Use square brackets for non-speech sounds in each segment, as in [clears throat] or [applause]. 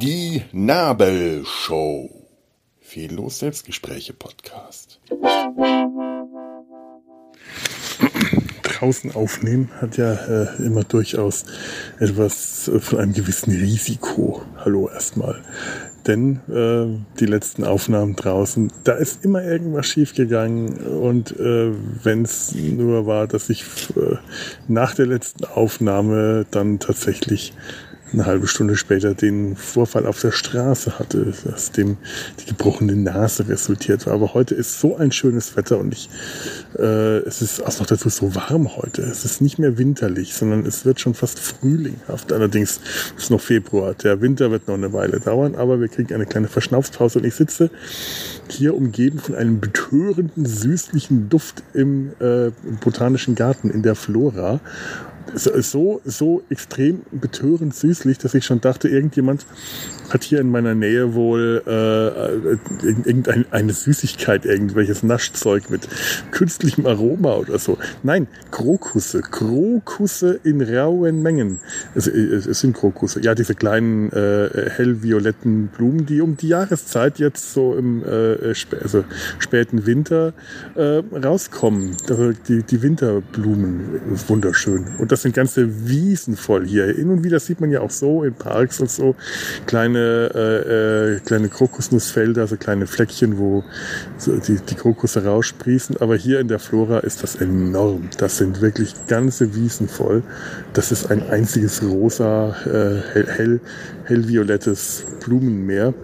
Die Nabelshow. Fehllos Selbstgespräche Podcast. Draußen aufnehmen hat ja äh, immer durchaus etwas von einem gewissen Risiko. Hallo erstmal. Denn äh, die letzten Aufnahmen draußen, da ist immer irgendwas schiefgegangen. Und äh, wenn es nur war, dass ich äh, nach der letzten Aufnahme dann tatsächlich eine halbe Stunde später den Vorfall auf der Straße hatte, aus dem die gebrochene Nase resultiert war. Aber heute ist so ein schönes Wetter und ich, äh, es ist auch noch dazu so warm heute. Es ist nicht mehr winterlich, sondern es wird schon fast frühlinghaft. Allerdings ist noch Februar. Der Winter wird noch eine Weile dauern, aber wir kriegen eine kleine Verschnaufspause und ich sitze hier umgeben von einem betörenden, süßlichen Duft im äh, botanischen Garten in der Flora so, so extrem betörend süßlich, dass ich schon dachte, irgendjemand hat hier in meiner Nähe wohl äh, irgendeine eine Süßigkeit, irgendwelches Naschzeug mit künstlichem Aroma oder so. Nein, Krokusse. Krokusse in rauen Mengen. Es, es sind Krokusse. Ja, diese kleinen äh, hellvioletten Blumen, die um die Jahreszeit jetzt so im äh, spä also späten Winter äh, rauskommen. Also die, die Winterblumen. Wunderschön. Und das sind ganze Wiesen voll hier. Hin und wieder sieht man ja auch so in Parks und so kleine äh, äh, kleine Krokusnussfelder, so kleine Fleckchen, wo so die, die Krokusse raussprießen. Aber hier in der Flora ist das enorm. Das sind wirklich ganze Wiesen voll. Das ist ein einziges rosa, äh, hell, hell, hellviolettes Blumenmeer.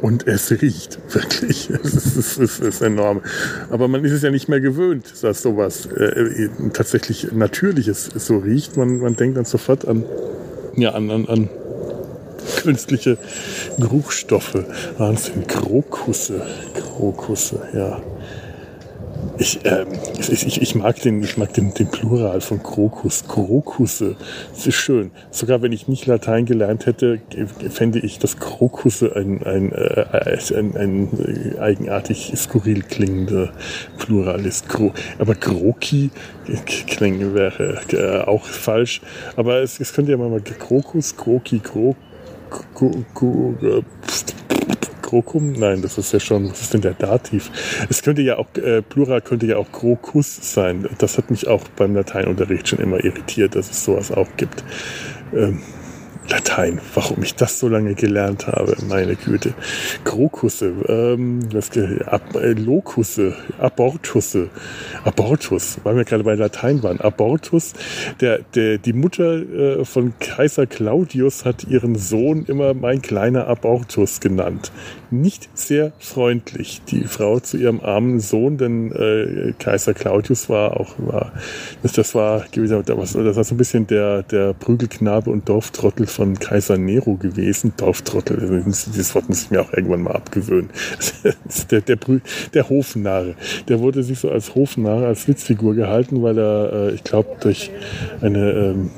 Und es riecht wirklich. [laughs] Es ist, es, ist, enorm. Aber man ist es ja nicht mehr gewöhnt, dass sowas äh, tatsächlich Natürliches so riecht. Man, man denkt dann sofort an, ja, an, an, an künstliche Geruchsstoffe. Wahnsinn, Krokusse, Krokusse, ja. Ich, ähm, ich, ich, mag den, ich mag den, den Plural von Krokus, Krokusse. Das ist schön. Sogar wenn ich nicht Latein gelernt hätte, fände ich, dass Krokusse ein, ein, äh, ein, ein eigenartig skurril klingender Plural ist. Aber Kroki klingen wäre äh, auch falsch. Aber es, es könnte ja mal Krokus, Kroki, Krok, Krokum? Nein, das ist ja schon, was ist denn der Dativ? Es könnte ja auch, äh, Plural könnte ja auch Krokus sein. Das hat mich auch beim Lateinunterricht schon immer irritiert, dass es sowas auch gibt. Ähm, Latein, warum ich das so lange gelernt habe, meine Güte. Krokusse, ähm, was, Ab, äh, Lokusse, Abortusse, Abortus, weil wir gerade bei Latein waren. Abortus, der, der, die Mutter äh, von Kaiser Claudius hat ihren Sohn immer mein kleiner Abortus genannt. Nicht sehr freundlich, die Frau zu ihrem armen Sohn, denn äh, Kaiser Claudius war auch, war, das, das war, das war so ein bisschen der, der Prügelknabe und Dorftrottel von Kaiser Nero gewesen. Dorftrottel, dieses Wort muss ich mir auch irgendwann mal abgewöhnen. [laughs] der, der, der Hofnarr. Der wurde sich so als Hofnarr, als Witzfigur gehalten, weil er, äh, ich glaube, durch eine ähm,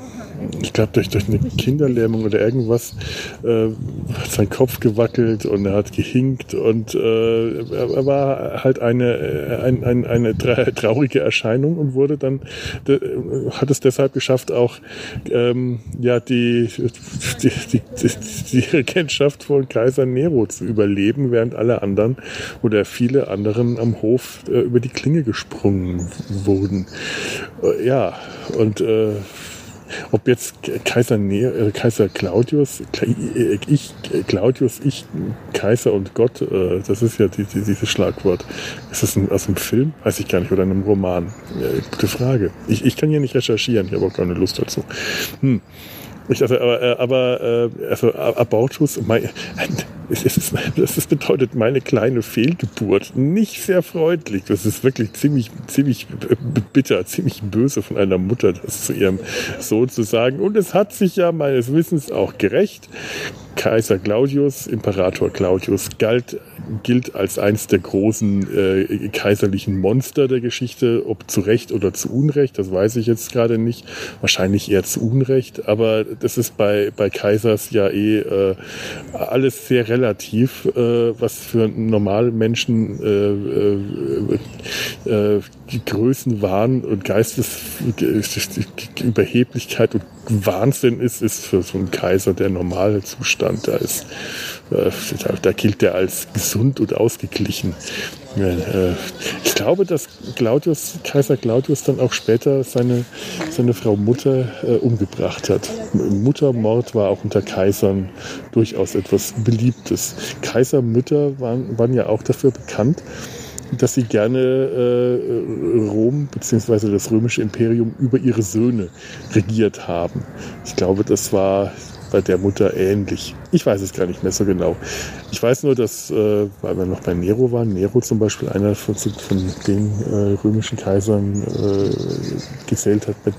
ich glaube, durch, durch eine Kinderlähmung oder irgendwas äh, hat sein Kopf gewackelt und er hat gehinkt und äh, er war halt eine, äh, ein, ein, eine traurige Erscheinung und wurde dann, hat es deshalb geschafft, auch ähm, ja, die, die, die, die Regentschaft von Kaiser Nero zu überleben, während alle anderen oder viele anderen am Hof äh, über die Klinge gesprungen wurden. Äh, ja, und äh, ob jetzt Kaiser, ne äh, Kaiser Claudius, äh, ich, Claudius, ich, Kaiser und Gott, äh, das ist ja die, die, dieses Schlagwort. Ist das ein, aus einem Film? Weiß ich gar nicht, oder einem Roman? Gute Frage. Ich, ich kann hier nicht recherchieren, ich habe auch keine Lust dazu. Hm. Ich, also, aber, äh, aber also Abortus, mein, es ist, das bedeutet meine kleine Fehlgeburt. Nicht sehr freundlich. Das ist wirklich ziemlich, ziemlich bitter, ziemlich böse von einer Mutter, das zu ihrem Sohn zu sagen. Und es hat sich ja meines Wissens auch gerecht. Kaiser Claudius, Imperator Claudius, galt gilt als eins der großen äh, kaiserlichen Monster der Geschichte, ob zu Recht oder zu Unrecht, das weiß ich jetzt gerade nicht. Wahrscheinlich eher zu Unrecht, aber das ist bei, bei Kaisers ja eh äh, alles sehr relativ, äh, was für normale Menschen äh, äh, äh, Größenwahn und Geistesüberheblichkeit und Wahnsinn ist, ist für so einen Kaiser der normale Zustand. Da ist äh, da, da gilt er als gesund und ausgeglichen. Äh, ich glaube, dass Claudius, Kaiser Claudius dann auch später seine, seine Frau Mutter äh, umgebracht hat. Muttermord war auch unter Kaisern durchaus etwas Beliebtes. Kaisermütter waren, waren ja auch dafür bekannt, dass sie gerne äh, Rom bzw. das römische Imperium über ihre Söhne regiert haben. Ich glaube, das war bei der Mutter ähnlich. Ich weiß es gar nicht mehr so genau. Ich weiß nur, dass, äh, weil wir noch bei Nero waren, Nero zum Beispiel einer von, von den äh, römischen Kaisern äh, gezählt hat, mit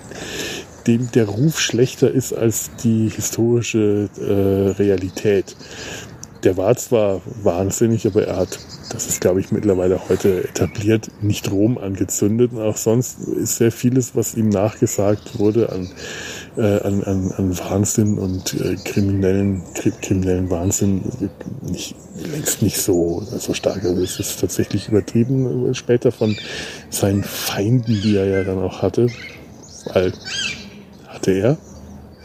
dem der Ruf schlechter ist als die historische äh, Realität. Der war zwar wahnsinnig, aber er hat, das ist glaube ich mittlerweile heute etabliert, nicht Rom angezündet. Und auch sonst ist sehr vieles, was ihm nachgesagt wurde an äh, an, an, an Wahnsinn und äh, kriminellen, kriminellen Wahnsinn nicht, längst nicht so, so stark. Also es ist tatsächlich übertrieben später von seinen Feinden, die er ja dann auch hatte. Weil hatte er,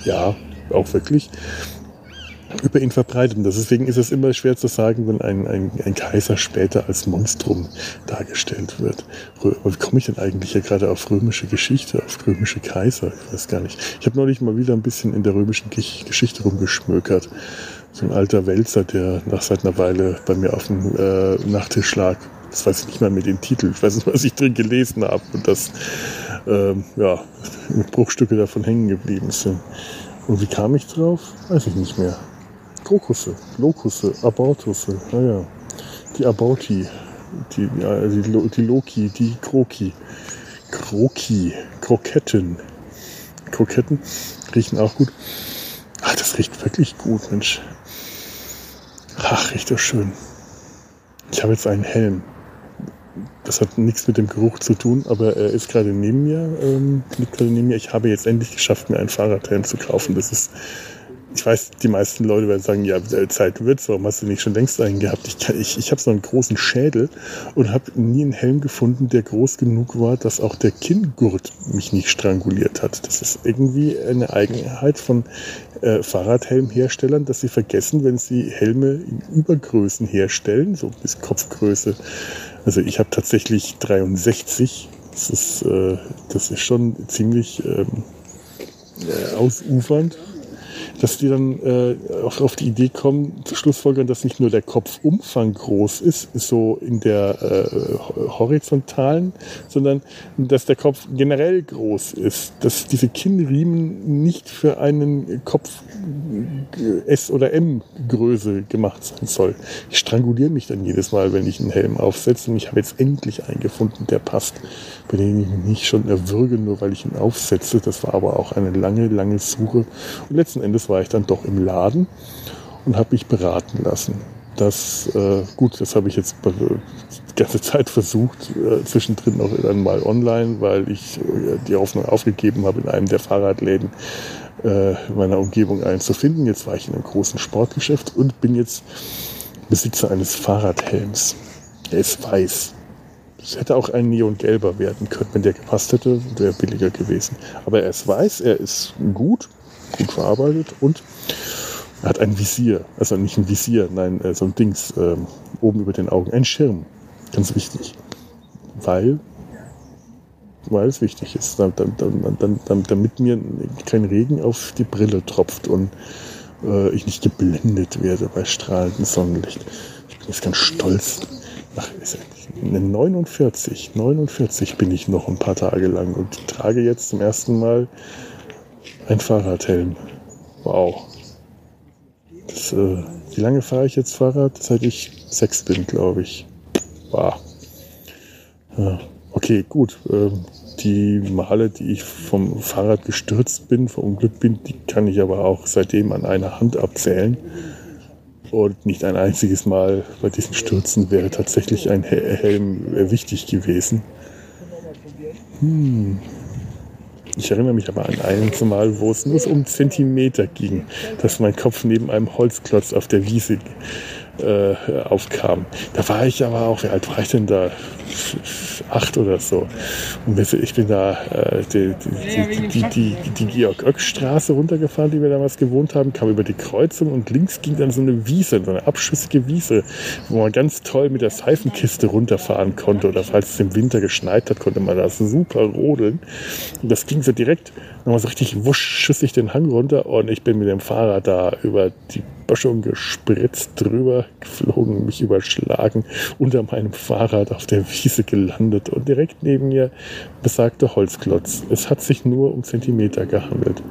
ja, auch wirklich über ihn verbreitet. Und deswegen ist es immer schwer zu sagen, wenn ein, ein, ein Kaiser später als Monstrum dargestellt wird. Wie komme ich denn eigentlich hier gerade auf römische Geschichte, auf römische Kaiser? Ich weiß gar nicht. Ich habe neulich mal wieder ein bisschen in der römischen Geschichte rumgeschmökert. So ein alter Wälzer, der nach seit einer Weile bei mir auf dem äh, Nachttisch lag. Das weiß ich nicht mal mit dem Titel. Ich weiß nicht, was ich drin gelesen habe und dass ähm, ja, Bruchstücke davon hängen geblieben sind. Und wie kam ich drauf? Weiß ich nicht mehr. Krokusse, Lokusse, Abortusse, naja, die Aborti, die, ja, die, die Loki, die Kroki, Kroki, Kroketten. Kroketten riechen auch gut. Ach, das riecht wirklich gut, Mensch. Ach, riecht das schön. Ich habe jetzt einen Helm. Das hat nichts mit dem Geruch zu tun, aber er ist gerade neben mir, ähm, liegt gerade neben mir. Ich habe jetzt endlich geschafft, mir einen Fahrradhelm zu kaufen. Das ist ich weiß, die meisten Leute werden sagen, ja, Zeit wird's, warum hast du nicht schon längst einen gehabt? Ich, ich, ich habe so einen großen Schädel und habe nie einen Helm gefunden, der groß genug war, dass auch der Kinngurt mich nicht stranguliert hat. Das ist irgendwie eine Eigenheit von äh, Fahrradhelmherstellern, dass sie vergessen, wenn sie Helme in Übergrößen herstellen, so bis Kopfgröße. Also ich habe tatsächlich 63. Das ist, äh, das ist schon ziemlich ähm, äh, ausufernd dass die dann äh, auf, auf die Idee kommen, zu schlussfolgern, dass nicht nur der Kopfumfang groß ist, so in der äh, horizontalen, sondern dass der Kopf generell groß ist, dass diese Kinnriemen nicht für einen Kopf äh, S oder M Größe gemacht sein soll. Ich stranguliere mich dann jedes Mal, wenn ich einen Helm aufsetze und ich habe jetzt endlich einen gefunden, der passt, bei dem ich mich nicht schon erwürge, nur weil ich ihn aufsetze. Das war aber auch eine lange, lange Suche und letzten Endes war ich dann doch im Laden und habe mich beraten lassen. Das, äh, gut, das habe ich jetzt die ganze [laughs] Zeit versucht, äh, zwischendrin auch dann mal online, weil ich äh, die Hoffnung aufgegeben habe, in einem der Fahrradläden äh, meiner Umgebung einen zu finden. Jetzt war ich in einem großen Sportgeschäft und bin jetzt Besitzer eines Fahrradhelms. Er ist weiß. Es hätte auch ein neongelber werden können, wenn der gepasst hätte, wäre billiger gewesen. Aber er ist weiß, er ist gut, gut verarbeitet und er hat ein Visier, also nicht ein Visier, nein, äh, so ein Dings äh, oben über den Augen, ein Schirm, ganz wichtig, weil weil es wichtig ist, damit mir kein Regen auf die Brille tropft und äh, ich nicht geblendet werde bei strahlendem Sonnenlicht. Ich bin jetzt ganz stolz. Ach, 49, 49 bin ich noch ein paar Tage lang und trage jetzt zum ersten Mal ein Fahrradhelm. Wow. Das, äh, wie lange fahre ich jetzt Fahrrad? Seit ich sechs bin, glaube ich. Wow. Ja, okay, gut. Ähm, die Male, die ich vom Fahrrad gestürzt bin, verunglückt bin, die kann ich aber auch seitdem an einer Hand abzählen. Und nicht ein einziges Mal bei diesen Stürzen wäre tatsächlich ein Helm wichtig gewesen. Hm. Ich erinnere mich aber an einen Mal, wo es nur um Zentimeter ging, dass mein Kopf neben einem Holzklotz auf der Wiese äh, aufkam. Da war ich aber auch, wie alt war ich denn da? Acht oder so. Und ich bin da äh, die, die, die, die, die Georg-Oeck-Straße runtergefahren, die wir damals gewohnt haben, kam über die Kreuzung und links ging dann so eine Wiese, so eine abschüssige Wiese, wo man ganz toll mit der Seifenkiste runterfahren konnte. Oder falls es im Winter geschneit hat, konnte man da super rodeln. Und das ging so direkt, nochmal so richtig wusch, schüssig den Hang runter und ich bin mit dem Fahrrad da über die Böschung gespritzt drüber geflogen, mich überschlagen, unter meinem Fahrrad auf der Wiese gelandet und direkt neben mir besagter Holzklotz. Es hat sich nur um Zentimeter gehandelt.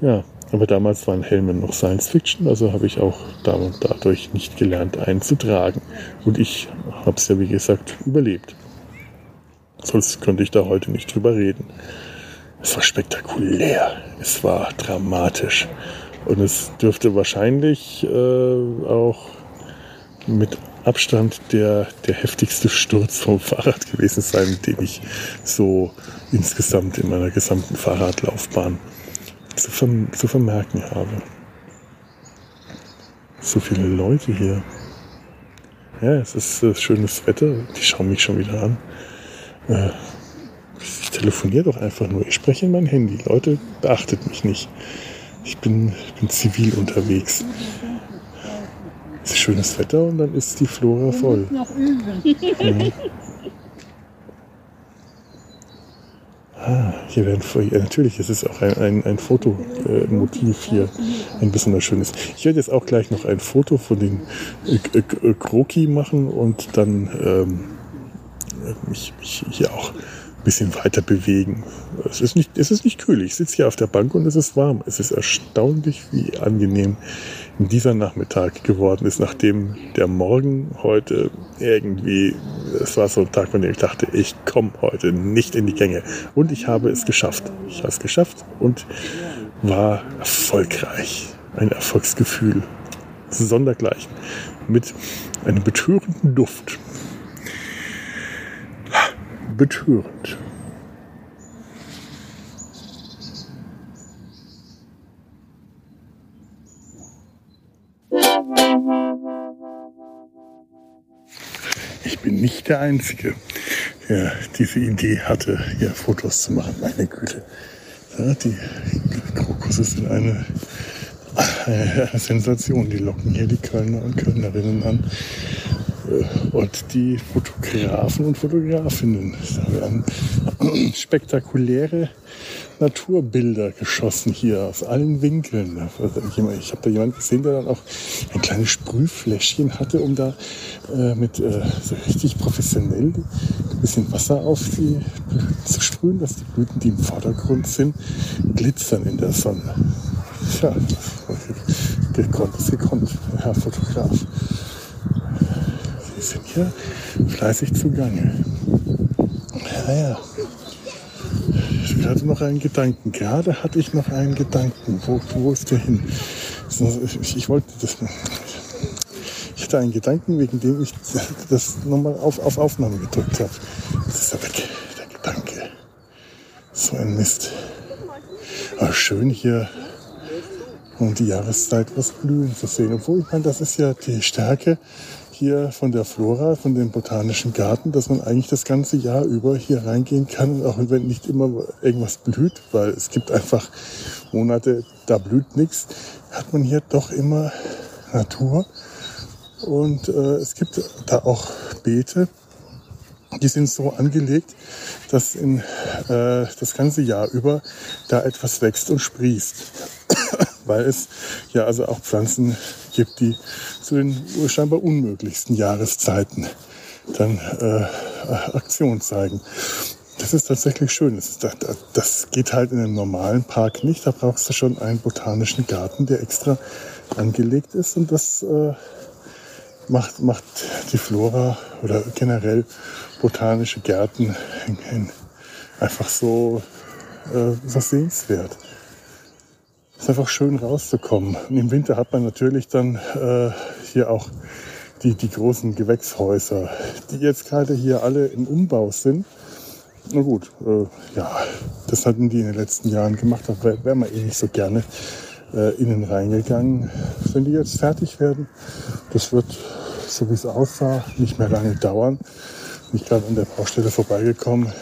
Ja, aber damals waren Helme noch Science Fiction, also habe ich auch dadurch nicht gelernt, einen zu tragen. Und ich habe es ja, wie gesagt, überlebt. Sonst könnte ich da heute nicht drüber reden. Es war spektakulär, es war dramatisch. Und es dürfte wahrscheinlich äh, auch mit Abstand der, der heftigste Sturz vom [laughs] Fahrrad gewesen sein, den ich so insgesamt in meiner gesamten Fahrradlaufbahn zu, verm zu vermerken habe. So viele Leute hier. Ja, es ist äh, schönes Wetter. Die schauen mich schon wieder an. Äh, ich telefoniere doch einfach nur. Ich spreche in mein Handy. Leute, beachtet mich nicht. Ich bin, bin zivil unterwegs. Es ist schönes Wetter und dann ist die Flora voll. Noch üben. Mhm. Ah, hier werden ja, natürlich, es ist auch ein, ein, ein Fotomotiv hier, ein besonders schönes. Ich werde jetzt auch gleich noch ein Foto von den äh, äh, Kroki machen und dann ähm, mich, mich hier auch bisschen weiter bewegen. Es ist nicht, es ist nicht kühl. Ich sitze hier auf der Bank und es ist warm. Es ist erstaunlich, wie angenehm dieser Nachmittag geworden ist, nachdem der Morgen heute irgendwie, es war so ein Tag, von dem ich dachte, ich komme heute nicht in die Gänge. Und ich habe es geschafft. Ich habe es geschafft und war erfolgreich. Ein Erfolgsgefühl. Sondergleichen. Mit einem betörenden Duft betörend. Ich bin nicht der Einzige, der diese Idee hatte, hier Fotos zu machen. Meine Güte. Ja, die Krokusse sind eine, [laughs] eine Sensation. Die locken hier die Kölner und Kölnerinnen an. Äh, und die Fotografen und Fotografinnen. Da werden [clears throat] spektakuläre Naturbilder geschossen hier aus allen Winkeln. Ich habe da jemanden gesehen, der dann auch ein kleines Sprühfläschchen hatte, um da äh, mit äh, so richtig professionell ein bisschen Wasser auf die Blüten zu sprühen, dass die Blüten, die im Vordergrund sind, glitzern in der Sonne. Tja, gekonnt ist gekonnt, Herr Fotograf sind hier fleißig zugange. Naja, ich hatte noch einen Gedanken. Gerade hatte ich noch einen Gedanken. Wo, wo ist der hin? Ich, ich wollte das. Ich hatte einen Gedanken, wegen dem ich das nochmal auf, auf Aufnahme gedrückt habe. Das ist ja weg, der Gedanke. So ein Mist. Aber schön hier um die Jahreszeit was blühen zu sehen. Obwohl, ich meine, das ist ja die Stärke hier von der Flora, von dem botanischen Garten, dass man eigentlich das ganze Jahr über hier reingehen kann, auch wenn nicht immer irgendwas blüht, weil es gibt einfach Monate, da blüht nichts, hat man hier doch immer Natur. Und äh, es gibt da auch Beete, die sind so angelegt, dass in, äh, das ganze Jahr über da etwas wächst und sprießt. Weil es ja also auch Pflanzen gibt, die zu den scheinbar unmöglichsten Jahreszeiten dann äh, Aktion zeigen. Das ist tatsächlich schön. Das, ist, das, geht halt in einem normalen Park nicht. Da brauchst du schon einen botanischen Garten, der extra angelegt ist. Und das äh, macht, macht die Flora oder generell botanische Gärten einfach so, äh, so sehenswert. Es ist einfach schön rauszukommen. Und im Winter hat man natürlich dann äh, hier auch die, die großen Gewächshäuser, die jetzt gerade hier alle im Umbau sind. Na gut, äh, ja, das hatten die in den letzten Jahren gemacht, da wäre wär man eh nicht so gerne äh, innen reingegangen. Wenn die jetzt fertig werden, das wird, so wie es aussah, nicht mehr lange dauern. Bin ich gerade an der Baustelle vorbeigekommen.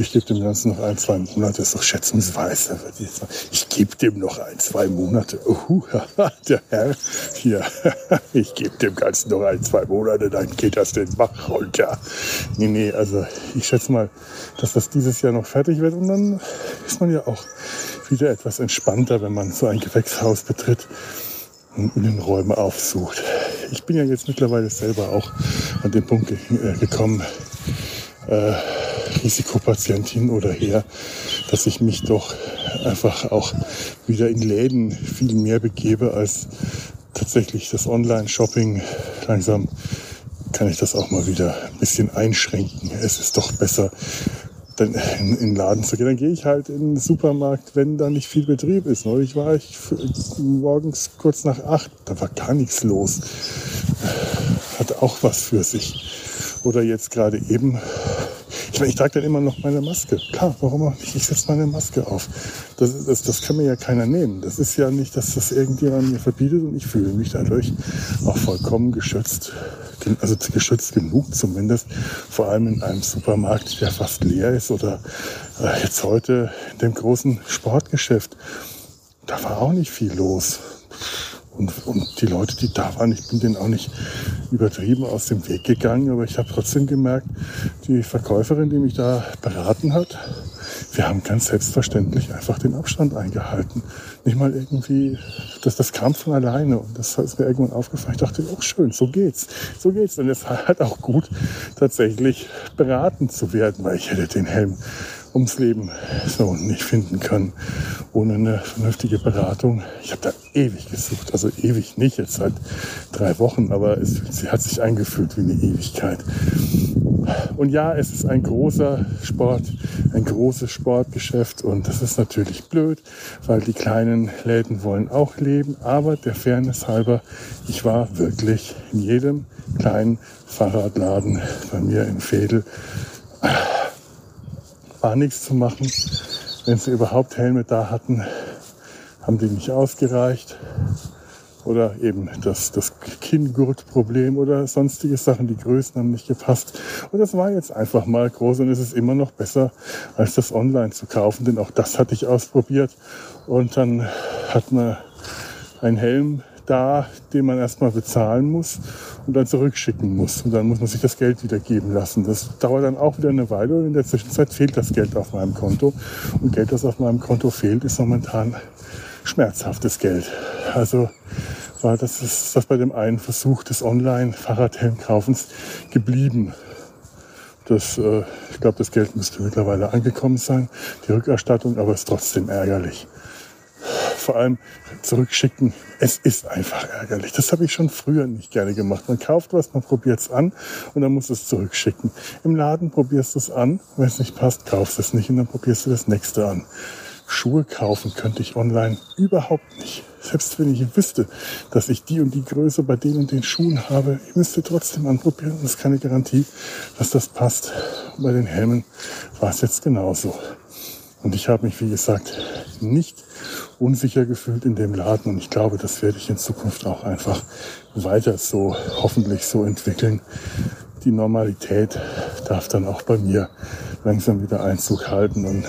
Ich gebe dem Ganzen noch ein, zwei Monate. Ist doch schätzungsweise. Ich gebe dem noch ein, zwei Monate. Uh, [laughs] der Herr hier. [laughs] Ich gebe dem Ganzen noch ein, zwei Monate, dann geht das den Bach runter. Nee, nee, also ich schätze mal, dass das dieses Jahr noch fertig wird. Und dann ist man ja auch wieder etwas entspannter, wenn man so ein Gewächshaus betritt und Innenräume aufsucht. Ich bin ja jetzt mittlerweile selber auch an den Punkt äh, gekommen, äh, Risikopatient hin oder her, dass ich mich doch einfach auch wieder in Läden viel mehr begebe als tatsächlich das Online-Shopping. Langsam kann ich das auch mal wieder ein bisschen einschränken. Es ist doch besser, dann in, in den Laden zu gehen. Dann gehe ich halt in den Supermarkt, wenn da nicht viel Betrieb ist. Neulich war ich morgens kurz nach acht, da war gar nichts los. Hat auch was für sich. Oder jetzt gerade eben ich, ich trage dann immer noch meine Maske. Klar, warum auch nicht? Ich setze meine Maske auf. Das, das, das kann mir ja keiner nehmen. Das ist ja nicht, dass das irgendjemand mir verbietet und ich fühle mich dadurch auch vollkommen geschützt. Also geschützt genug zumindest. Vor allem in einem Supermarkt, der fast leer ist oder äh, jetzt heute in dem großen Sportgeschäft. Da war auch nicht viel los. Und, und die Leute, die da waren, ich bin denen auch nicht übertrieben aus dem Weg gegangen, aber ich habe trotzdem gemerkt, die Verkäuferin, die mich da beraten hat, wir haben ganz selbstverständlich einfach den Abstand eingehalten. Nicht mal irgendwie, das, das kam von alleine und das ist mir irgendwann aufgefallen. Ich dachte, oh schön, so geht's, so geht's. Und es war halt auch gut, tatsächlich beraten zu werden, weil ich hätte den Helm ums Leben so nicht finden können ohne eine vernünftige Beratung. Ich habe da ewig gesucht, also ewig nicht, jetzt seit drei Wochen, aber es, sie hat sich eingefühlt wie eine Ewigkeit. Und ja, es ist ein großer Sport, ein großes Sportgeschäft und das ist natürlich blöd, weil die kleinen Läden wollen auch leben, aber der Fairness halber, ich war wirklich in jedem kleinen Fahrradladen bei mir in Fedel war nichts zu machen. Wenn sie überhaupt Helme da hatten, haben die nicht ausgereicht. Oder eben das, das Kinngurtproblem oder sonstige Sachen, die Größen haben nicht gepasst. Und das war jetzt einfach mal groß und es ist immer noch besser, als das online zu kaufen, denn auch das hatte ich ausprobiert. Und dann hat man einen Helm da, den man erstmal bezahlen muss und dann zurückschicken muss. Und dann muss man sich das Geld wieder geben lassen. Das dauert dann auch wieder eine Weile und in der Zwischenzeit fehlt das Geld auf meinem Konto. Und Geld, das auf meinem Konto fehlt, ist momentan schmerzhaftes Geld. Also war das ist das bei dem einen Versuch des Online-Fahrradhelmkaufens geblieben. Das, äh, ich glaube, das Geld müsste mittlerweile angekommen sein, die Rückerstattung, aber ist trotzdem ärgerlich vor allem zurückschicken. Es ist einfach ärgerlich. Das habe ich schon früher nicht gerne gemacht. Man kauft was, man probiert es an und dann muss es zurückschicken. Im Laden probierst du es an, wenn es nicht passt, kaufst es nicht und dann probierst du das nächste an. Schuhe kaufen könnte ich online überhaupt nicht. Selbst wenn ich wüsste, dass ich die und die Größe bei den und den Schuhen habe, ich müsste trotzdem anprobieren und es ist keine Garantie, dass das passt. Und bei den Helmen war es jetzt genauso. Und ich habe mich, wie gesagt, nicht unsicher gefühlt in dem Laden. Und ich glaube, das werde ich in Zukunft auch einfach weiter so, hoffentlich so entwickeln. Die Normalität darf dann auch bei mir langsam wieder Einzug halten. Und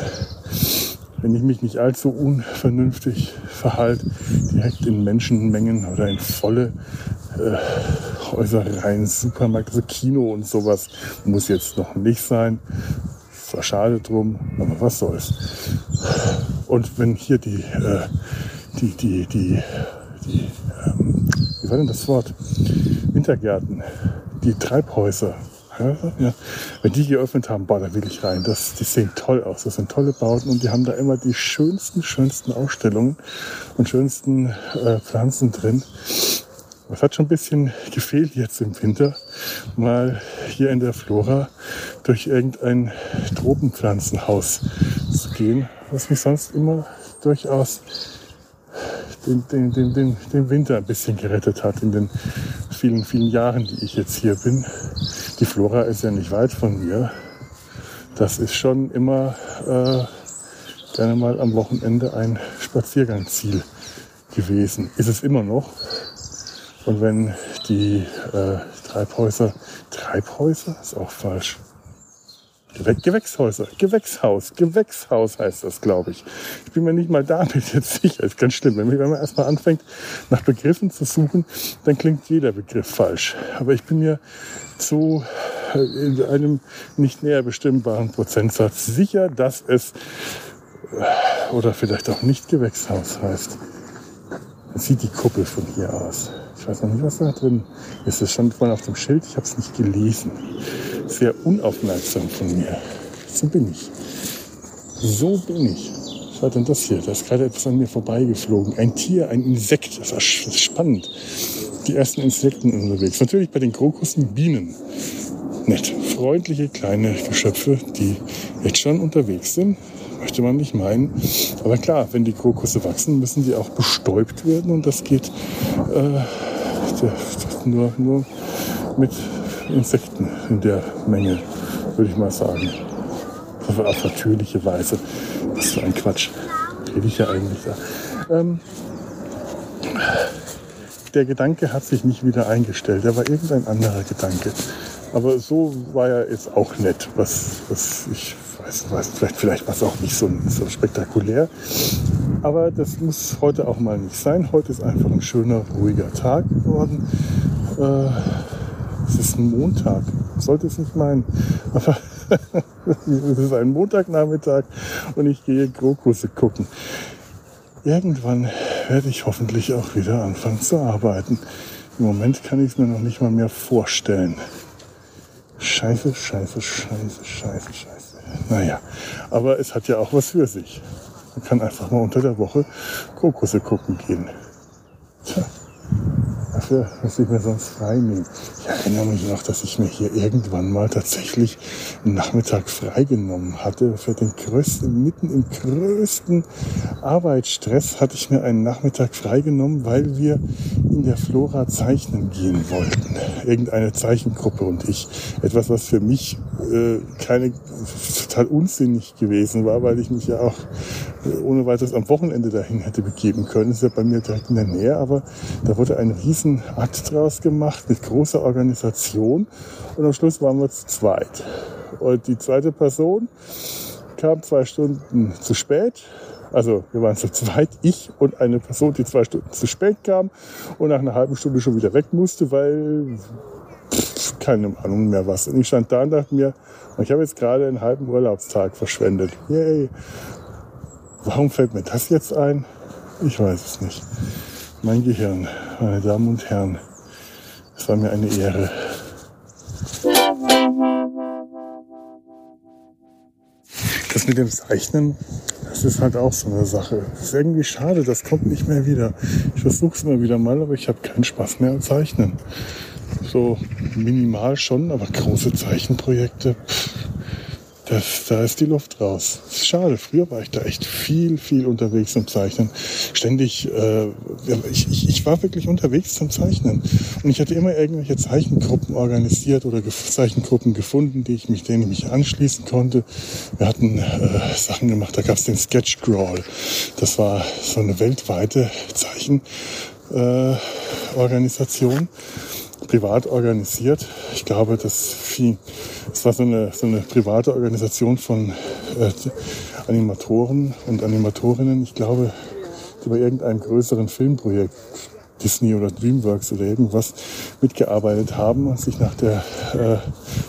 wenn ich mich nicht allzu unvernünftig verhalte, direkt in Menschenmengen oder in volle äh, Häuser rein, Supermärkte, also Kino und sowas, muss jetzt noch nicht sein zwar schade drum, aber was soll's. Und wenn hier die, äh, die, die, die, die ähm, wie war denn das Wort? Wintergärten, die Treibhäuser, ja, wenn die geöffnet haben, boah, da will ich rein. Das, die sehen toll aus. Das sind tolle Bauten und die haben da immer die schönsten, schönsten Ausstellungen und schönsten äh, Pflanzen drin. Es hat schon ein bisschen gefehlt jetzt im Winter, mal hier in der Flora durch irgendein Tropenpflanzenhaus zu gehen, was mich sonst immer durchaus den, den, den, den, den Winter ein bisschen gerettet hat in den vielen, vielen Jahren, die ich jetzt hier bin. Die Flora ist ja nicht weit von mir. Das ist schon immer äh, gerne mal am Wochenende ein Spaziergangsziel gewesen. Ist es immer noch. Und wenn die äh, Treibhäuser, Treibhäuser ist auch falsch. Gew Gewächshäuser, Gewächshaus, Gewächshaus heißt das, glaube ich. Ich bin mir nicht mal damit [laughs] jetzt sicher. Ist ganz schlimm. Wenn man erstmal anfängt, nach Begriffen zu suchen, dann klingt jeder Begriff falsch. Aber ich bin mir zu äh, in einem nicht näher bestimmbaren Prozentsatz sicher, dass es äh, oder vielleicht auch nicht Gewächshaus heißt. Sieht die Kuppel von hier aus. Ich weiß noch nicht, was da drin ist. Es stand vorhin auf dem Schild, ich habe es nicht gelesen. Sehr unaufmerksam von mir. So bin ich. So bin ich. Was war denn das hier? Da ist gerade etwas an mir vorbeigeflogen. Ein Tier, ein Insekt. Das war spannend. Die ersten Insekten unterwegs. Natürlich bei den Krokussen Bienen. Nett. Freundliche kleine Geschöpfe, die jetzt schon unterwegs sind möchte man nicht meinen. Aber klar, wenn die Krokusse wachsen, müssen die auch bestäubt werden und das geht äh, nur, nur mit Insekten in der Menge, würde ich mal sagen. Auf natürliche Weise. Das ist ein Quatsch. Rede ich ja eigentlich da. Ähm, der Gedanke hat sich nicht wieder eingestellt. Der war irgendein anderer Gedanke. Aber so war er jetzt auch nett, was, was ich weiß, weiß vielleicht, vielleicht war es auch nicht so, so spektakulär. Aber das muss heute auch mal nicht sein. Heute ist einfach ein schöner, ruhiger Tag geworden. Äh, es ist ein Montag. Sollte es nicht meinen. Aber [laughs] es ist ein Montagnachmittag und ich gehe Krokusse gucken. Irgendwann werde ich hoffentlich auch wieder anfangen zu arbeiten. Im Moment kann ich es mir noch nicht mal mehr vorstellen. Scheiße, scheiße, scheiße, scheiße, scheiße. Naja, aber es hat ja auch was für sich. Man kann einfach mal unter der Woche Krokusse gucken gehen. Tja. Dafür muss ich mir sonst frei. Ich erinnere mich noch, dass ich mir hier irgendwann mal tatsächlich einen Nachmittag freigenommen hatte. Für den größten, mitten im größten Arbeitsstress hatte ich mir einen Nachmittag freigenommen, weil wir in der Flora zeichnen gehen wollten. Irgendeine Zeichengruppe und ich. Etwas, was für mich äh, keine total unsinnig gewesen war, weil ich mich ja auch äh, ohne weiteres am Wochenende dahin hätte begeben können. Das ist ja bei mir direkt in der Nähe, aber da wurde ein riesen Akt draus gemacht mit großer Organisation und am Schluss waren wir zu zweit. Und die zweite Person kam zwei Stunden zu spät. Also wir waren zu zweit, ich und eine Person, die zwei Stunden zu spät kam und nach einer halben Stunde schon wieder weg musste, weil pff, keine Ahnung mehr was. Und ich stand da und dachte mir, ich habe jetzt gerade einen halben Urlaubstag verschwendet. Yay. Warum fällt mir das jetzt ein? Ich weiß es nicht. Mein Gehirn, meine Damen und Herren, es war mir eine Ehre. Das mit dem Zeichnen, das ist halt auch so eine Sache. Das ist irgendwie schade, das kommt nicht mehr wieder. Ich versuche es immer wieder mal, aber ich habe keinen Spaß mehr am Zeichnen. So minimal schon, aber große Zeichenprojekte, pff, das, da ist die Luft raus. Schade. Früher war ich da echt viel, viel unterwegs zum Zeichnen. Ständig, äh, ich, ich, ich war wirklich unterwegs zum Zeichnen. Und ich hatte immer irgendwelche Zeichengruppen organisiert oder Zeichengruppen gefunden, die ich mich, denen ich mich anschließen konnte. Wir hatten äh, Sachen gemacht, da gab es den Sketch Crawl. Das war so eine weltweite Zeichenorganisation. Äh, privat organisiert. Ich glaube, das, das war so eine, so eine private Organisation von äh, Animatoren und Animatorinnen. Ich glaube, die bei irgendeinem größeren Filmprojekt, Disney oder Dreamworks oder irgendwas, mitgearbeitet haben und sich nach, der, äh,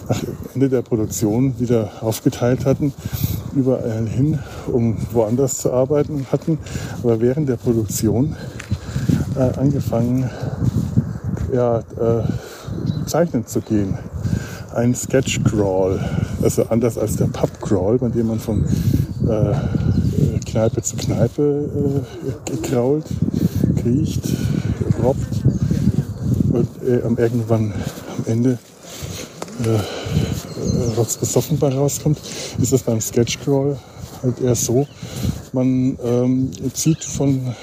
nach Ende der Produktion wieder aufgeteilt hatten, überall hin, um woanders zu arbeiten hatten, aber während der Produktion äh, angefangen ja, äh, zeichnen zu gehen. Ein Sketch Crawl, also anders als der Pub Crawl, bei dem man von äh, Kneipe zu Kneipe äh, krault, kriecht, robbt und äh, irgendwann am Ende äh, rotzbesoffen bei rauskommt, ist das beim Sketch Crawl halt eher so, man ähm, zieht von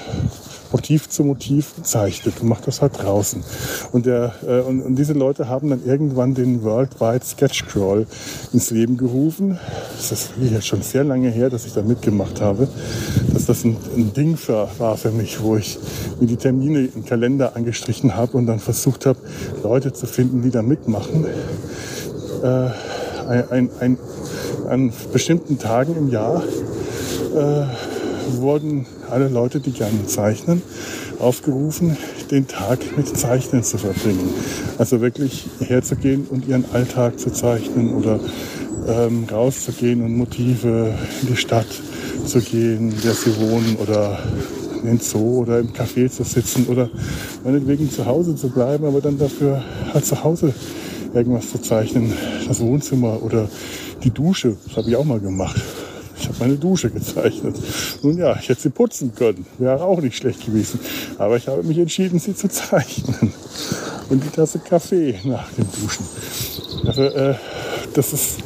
Motiv zu Motiv zeichnet und macht das halt draußen. Und, der, äh, und, und diese Leute haben dann irgendwann den Worldwide Sketch Crawl ins Leben gerufen. Das ist jetzt schon sehr lange her, dass ich da mitgemacht habe, dass das ein, ein Ding für, war für mich, wo ich mir die Termine im Kalender angestrichen habe und dann versucht habe, Leute zu finden, die da mitmachen. Äh, ein, ein, ein, an bestimmten Tagen im Jahr äh, wurden alle Leute, die gerne zeichnen, aufgerufen, den Tag mit Zeichnen zu verbringen. Also wirklich herzugehen und ihren Alltag zu zeichnen oder ähm, rauszugehen und Motive in die Stadt zu gehen, in der sie wohnen oder in den Zoo oder im Café zu sitzen oder meinetwegen zu Hause zu bleiben, aber dann dafür halt zu Hause irgendwas zu zeichnen. Das Wohnzimmer oder die Dusche, das habe ich auch mal gemacht. Ich habe meine Dusche gezeichnet. Nun ja, ich hätte sie putzen können. Wäre auch nicht schlecht gewesen. Aber ich habe mich entschieden, sie zu zeichnen. Und die Tasse Kaffee nach dem Duschen. Also, äh, das ist,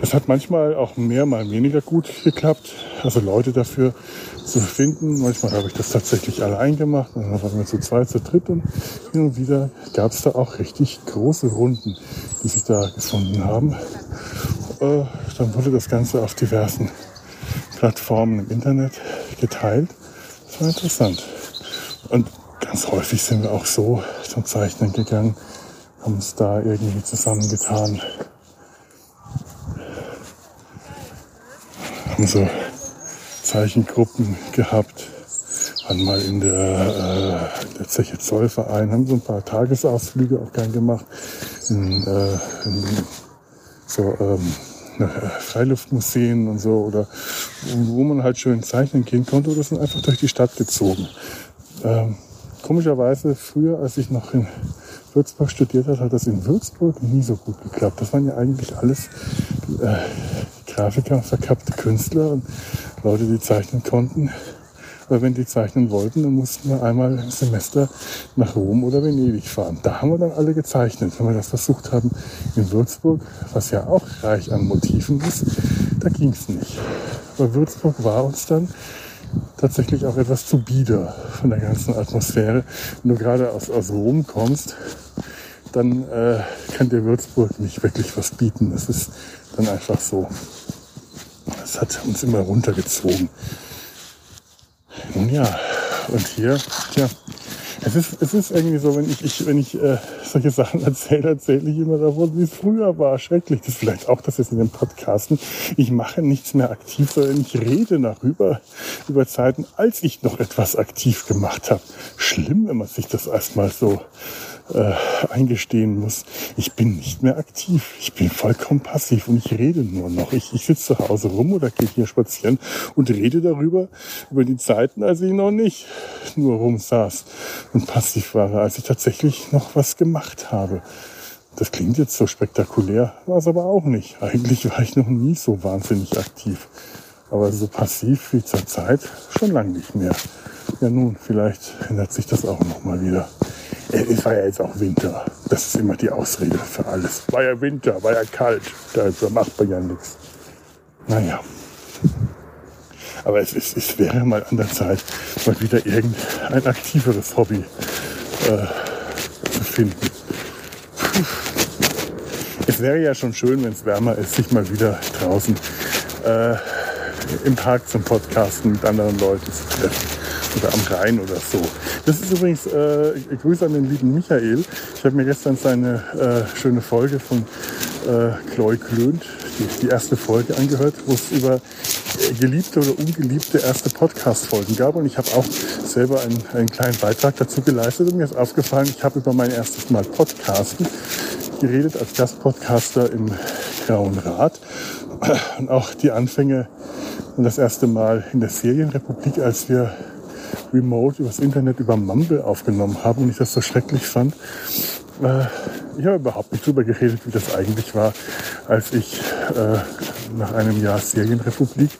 das hat manchmal auch mehr, mal weniger gut geklappt. Also Leute dafür zu finden. Manchmal habe ich das tatsächlich allein gemacht. Dann waren wir zu zweit, zu dritt und hin und wieder gab es da auch richtig große Runden, die sich da gefunden haben. Äh, dann wurde das Ganze auf diversen Plattformen im Internet geteilt. Das war interessant. Und ganz häufig sind wir auch so zum Zeichnen gegangen, haben uns da irgendwie zusammengetan. Haben so Zeichengruppen gehabt, waren mal in der, äh, der Zeche Zollverein, haben so ein paar Tagesausflüge auch gern gemacht, in, äh, in so ähm, Freiluftmuseen und so oder wo man halt schön zeichnen gehen konnte oder sind einfach durch die Stadt gezogen. Ähm, komischerweise früher, als ich noch in Würzburg studiert habe, hat das in Würzburg nie so gut geklappt. Das waren ja eigentlich alles äh, Grafiker, verkappte Künstler und Leute, die zeichnen konnten. Aber wenn die zeichnen wollten, dann mussten wir einmal im Semester nach Rom oder Venedig fahren. Da haben wir dann alle gezeichnet. Wenn wir das versucht haben in Würzburg, was ja auch reich an Motiven ist, da ging es nicht. Aber Würzburg war uns dann tatsächlich auch etwas zu bieder von der ganzen Atmosphäre. Wenn du gerade aus, aus Rom kommst, dann äh, kann dir Würzburg nicht wirklich was bieten. Es ist dann einfach so. Es hat uns immer runtergezogen. Nun ja, und hier, tja, es ist, es ist irgendwie so, wenn ich, ich wenn ich äh, solche Sachen erzähle, erzähle ich immer davon, wie es früher war. Schrecklich. Das ist vielleicht auch das jetzt in den Podcasten. Ich mache nichts mehr aktiv, sondern ich rede darüber, über Zeiten, als ich noch etwas aktiv gemacht habe. Schlimm, wenn man sich das erstmal so äh, eingestehen muss, ich bin nicht mehr aktiv. Ich bin vollkommen passiv und ich rede nur noch. Ich, ich sitze zu Hause rum oder gehe hier spazieren und rede darüber, über die Zeiten, als ich noch nicht nur rumsaß und passiv war, als ich tatsächlich noch was gemacht habe. Das klingt jetzt so spektakulär, war es aber auch nicht. Eigentlich war ich noch nie so wahnsinnig aktiv. Aber so passiv wie zur Zeit schon lange nicht mehr. Ja nun, vielleicht ändert sich das auch noch mal wieder. Es war ja jetzt auch Winter. Das ist immer die Ausrede für alles. War ja Winter, war ja kalt. Da macht man ja nichts. Naja. Aber es, es, es wäre mal an der Zeit, mal wieder irgendein aktiveres Hobby äh, zu finden. Es wäre ja schon schön, wenn es wärmer ist, sich mal wieder draußen äh, im Park zum Podcasten mit anderen Leuten zu treffen oder am Rhein oder so. Das ist übrigens äh, Grüße an den lieben Michael. Ich habe mir gestern seine äh, schöne Folge von äh, Chloe Klönt, die, die erste Folge angehört, wo es über äh, geliebte oder ungeliebte erste Podcast-Folgen gab. Und ich habe auch selber einen, einen kleinen Beitrag dazu geleistet. Und mir ist aufgefallen, ich habe über mein erstes Mal Podcasten geredet als Gastpodcaster im Grauen Rat. Und auch die Anfänge und das erste Mal in der Serienrepublik, als wir remote übers Internet über Mumble aufgenommen haben und ich das so schrecklich fand. Äh, ich habe überhaupt nicht drüber geredet, wie das eigentlich war, als ich äh, nach einem Jahr Serienrepublik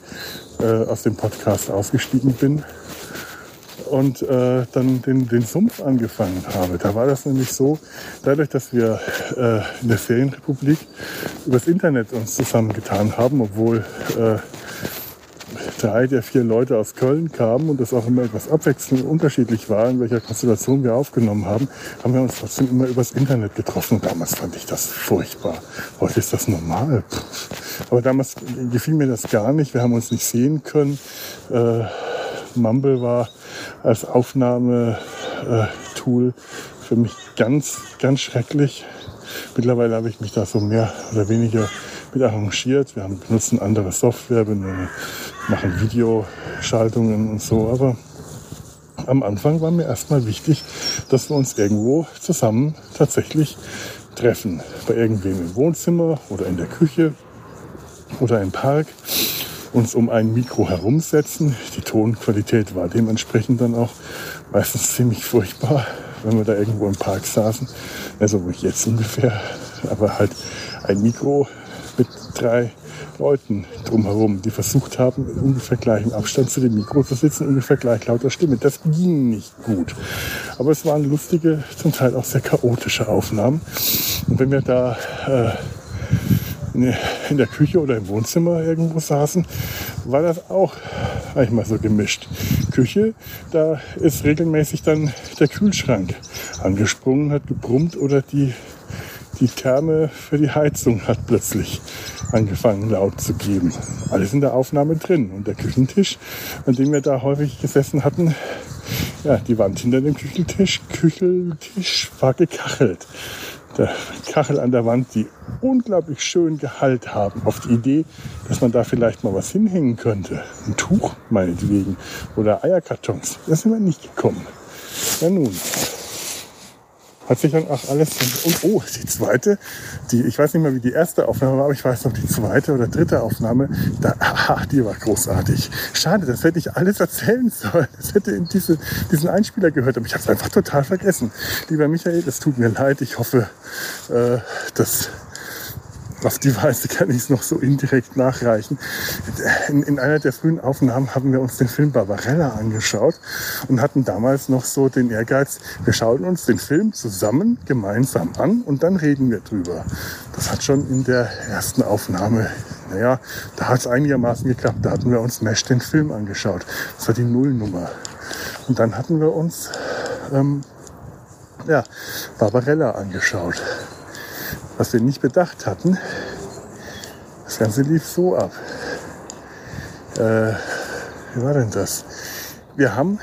äh, aus dem Podcast ausgestiegen bin und äh, dann den, den Sumpf angefangen habe. Da war das nämlich so, dadurch, dass wir äh, in der Serienrepublik übers Internet uns zusammengetan haben, obwohl äh, drei der vier Leute aus Köln kamen und das auch immer etwas abwechselnd unterschiedlich war, in welcher Konstellation wir aufgenommen haben, haben wir uns trotzdem immer übers Internet getroffen. Und damals fand ich das furchtbar. Heute ist das normal. Aber damals gefiel mir das gar nicht. Wir haben uns nicht sehen können. Äh, Mumble war als Aufnahmetool äh, für mich ganz, ganz schrecklich. Mittlerweile habe ich mich da so mehr oder weniger mit arrangiert. Wir haben, benutzen andere Software, wir machen Videoschaltungen und so. Aber am Anfang war mir erstmal wichtig, dass wir uns irgendwo zusammen tatsächlich treffen. Bei irgendwem im Wohnzimmer oder in der Küche oder im Park. Uns um ein Mikro herumsetzen. Die Tonqualität war dementsprechend dann auch meistens ziemlich furchtbar, wenn wir da irgendwo im Park saßen. Also wo ich jetzt ungefähr, aber halt ein Mikro mit drei Leuten drumherum, die versucht haben, in ungefähr gleichem Abstand zu dem Mikro zu sitzen, ungefähr gleich lauter Stimme. Das ging nicht gut. Aber es waren lustige, zum Teil auch sehr chaotische Aufnahmen. Und wenn wir da äh, in der Küche oder im Wohnzimmer irgendwo saßen, war das auch manchmal so gemischt. Küche, da ist regelmäßig dann der Kühlschrank angesprungen, hat gebrummt oder die, die Therme für die Heizung hat plötzlich angefangen laut zu geben. Alles in der Aufnahme drin. Und der Küchentisch, an dem wir da häufig gesessen hatten, ja, die Wand hinter dem Kücheltisch, Kücheltisch war gekachelt der Kachel an der Wand, die unglaublich schön Gehalt haben. Auf die Idee, dass man da vielleicht mal was hinhängen könnte. Ein Tuch meinetwegen oder Eierkartons. Da sind wir nicht gekommen. Na nun hat sich dann auch alles und oh, die zweite, die ich weiß nicht mehr, wie die erste Aufnahme war, aber ich weiß noch die zweite oder dritte Aufnahme, da, ach, die war großartig. Schade, das hätte ich alles erzählen sollen. Das hätte in diese, diesen Einspieler gehört, aber ich habe es einfach total vergessen. Lieber Michael, es tut mir leid. Ich hoffe, äh, dass auf die Weise kann ich es noch so indirekt nachreichen. In, in, einer der frühen Aufnahmen haben wir uns den Film Barbarella angeschaut und hatten damals noch so den Ehrgeiz, wir schauen uns den Film zusammen, gemeinsam an und dann reden wir drüber. Das hat schon in der ersten Aufnahme, naja, da hat es einigermaßen geklappt. Da hatten wir uns Mesh den Film angeschaut. Das war die Nullnummer. Und dann hatten wir uns ähm, ja, Barbarella angeschaut. Was wir nicht bedacht hatten, das Ganze lief so ab. Äh, wie war denn das? Wir haben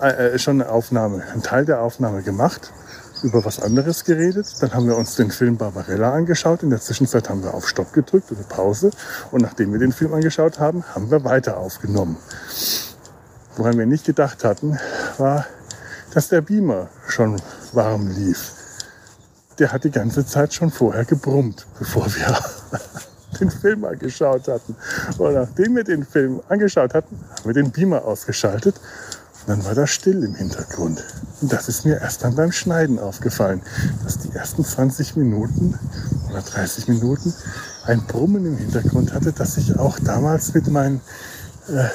äh, schon eine Aufnahme, einen Teil der Aufnahme gemacht, über was anderes geredet. Dann haben wir uns den Film Barbarella angeschaut. In der Zwischenzeit haben wir auf Stopp gedrückt oder Pause. Und nachdem wir den Film angeschaut haben, haben wir weiter aufgenommen. Woran wir nicht gedacht hatten, war, dass der Beamer schon warm lief der hat die ganze Zeit schon vorher gebrummt, bevor wir [laughs] den Film angeschaut hatten. Und nachdem wir den Film angeschaut hatten, haben wir den Beamer ausgeschaltet. Und dann war da still im Hintergrund. Und das ist mir erst dann beim Schneiden aufgefallen, dass die ersten 20 Minuten oder 30 Minuten ein Brummen im Hintergrund hatte, das ich auch damals mit meinen äh, äh,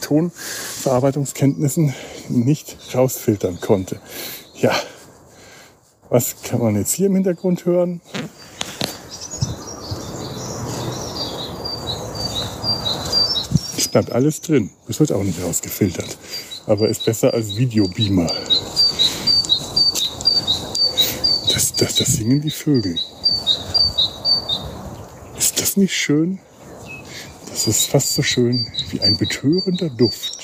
Tonverarbeitungskenntnissen nicht rausfiltern konnte. Ja, was kann man jetzt hier im Hintergrund hören? Es bleibt alles drin. Es wird auch nicht rausgefiltert. Aber ist besser als Videobeamer. Das, das, das singen die Vögel. Ist das nicht schön? Das ist fast so schön wie ein betörender Duft.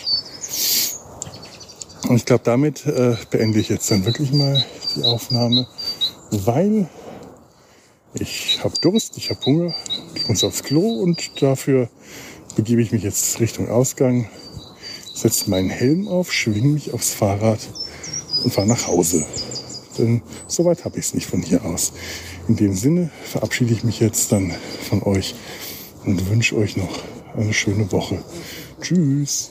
Und ich glaube, damit äh, beende ich jetzt dann wirklich mal die Aufnahme, weil ich habe Durst, ich habe Hunger, ich muss aufs Klo und dafür begebe ich mich jetzt Richtung Ausgang, setze meinen Helm auf, schwinge mich aufs Fahrrad und fahre nach Hause. Denn soweit habe ich es nicht von hier aus. In dem Sinne verabschiede ich mich jetzt dann von euch und wünsche euch noch eine schöne Woche. Tschüss.